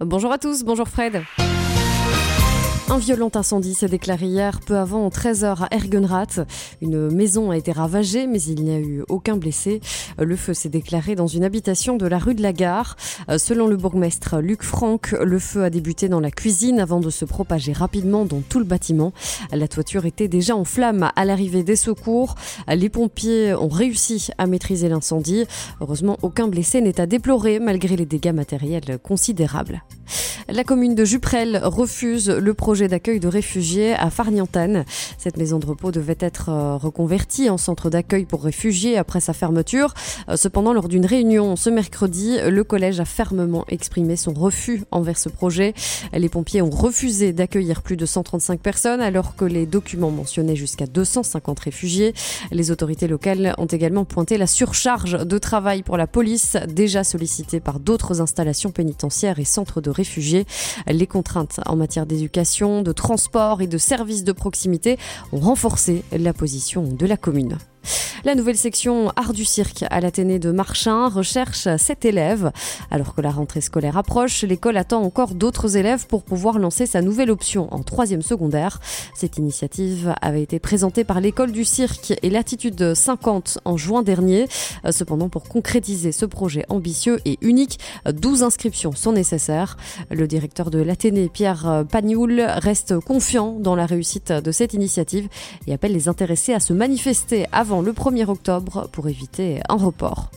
Bonjour à tous, bonjour Fred. Un violent incendie s'est déclaré hier peu avant 13h à Ergenrath. Une maison a été ravagée mais il n'y a eu aucun blessé. Le feu s'est déclaré dans une habitation de la rue de la Gare. Selon le bourgmestre Luc Franck, le feu a débuté dans la cuisine avant de se propager rapidement dans tout le bâtiment. La toiture était déjà en flammes à l'arrivée des secours. Les pompiers ont réussi à maîtriser l'incendie. Heureusement, aucun blessé n'est à déplorer malgré les dégâts matériels considérables. La commune de Juprel refuse le projet d'accueil de réfugiés à Farnientane. Cette maison de repos devait être euh, reconvertie en centre d'accueil pour réfugiés après sa fermeture. Euh, cependant, lors d'une réunion ce mercredi, le collège a fermement exprimé son refus envers ce projet. Les pompiers ont refusé d'accueillir plus de 135 personnes alors que les documents mentionnaient jusqu'à 250 réfugiés. Les autorités locales ont également pointé la surcharge de travail pour la police, déjà sollicitée par d'autres installations pénitentiaires et centres de réfugiés. Les contraintes en matière d'éducation, de transport et de services de proximité ont renforcé la position de la commune. La nouvelle section Art du cirque à l'Athénée de Marchin recherche 7 élèves. Alors que la rentrée scolaire approche, l'école attend encore d'autres élèves pour pouvoir lancer sa nouvelle option en troisième secondaire. Cette initiative avait été présentée par l'école du cirque et l'attitude 50 en juin dernier. Cependant, pour concrétiser ce projet ambitieux et unique, 12 inscriptions sont nécessaires. Le directeur de l'Athénée, Pierre Pagnoul, reste confiant dans la réussite de cette initiative et appelle les intéressés à se manifester avant le 1er octobre pour éviter un report.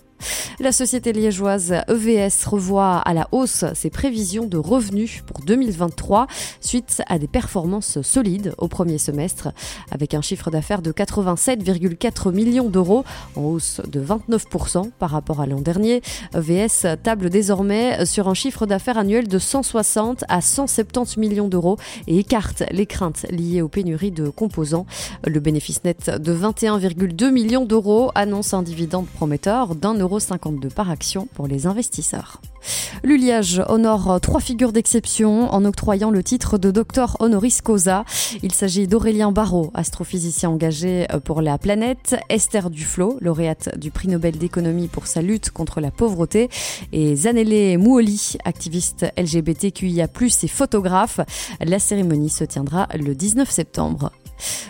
La société liégeoise EVS revoit à la hausse ses prévisions de revenus pour 2023 suite à des performances solides au premier semestre avec un chiffre d'affaires de 87,4 millions d'euros en hausse de 29% par rapport à l'an dernier. EVS table désormais sur un chiffre d'affaires annuel de 160 à 170 millions d'euros et écarte les craintes liées aux pénuries de composants. Le bénéfice net de 21,2 millions d'euros annonce un dividende prometteur d'un euro 52 par action pour les investisseurs. L'Uliage honore trois figures d'exception en octroyant le titre de docteur honoris causa. Il s'agit d'Aurélien Barraud, astrophysicien engagé pour la planète, Esther Duflo, lauréate du prix Nobel d'économie pour sa lutte contre la pauvreté, et Zanele Mouoli, activiste LGBTQIA+, et photographe. La cérémonie se tiendra le 19 septembre.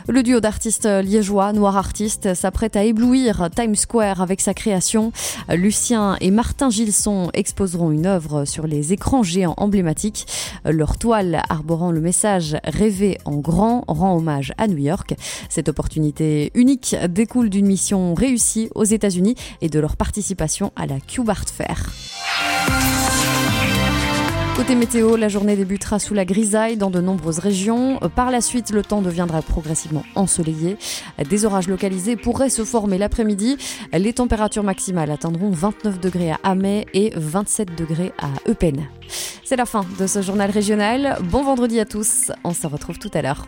Le duo d'artistes liégeois, Noir Artiste, s'apprête à éblouir Times Square avec sa création. Lucien et Martin Gilson exposeront une œuvre sur les écrans géants emblématiques. Leur toile arborant le message Rêver en grand rend hommage à New York. Cette opportunité unique découle d'une mission réussie aux États-Unis et de leur participation à la Cube Art Fair. Côté météo, la journée débutera sous la grisaille dans de nombreuses régions. Par la suite, le temps deviendra progressivement ensoleillé. Des orages localisés pourraient se former l'après-midi. Les températures maximales atteindront 29 degrés à Amay et 27 degrés à Eupen. C'est la fin de ce journal régional. Bon vendredi à tous. On se retrouve tout à l'heure.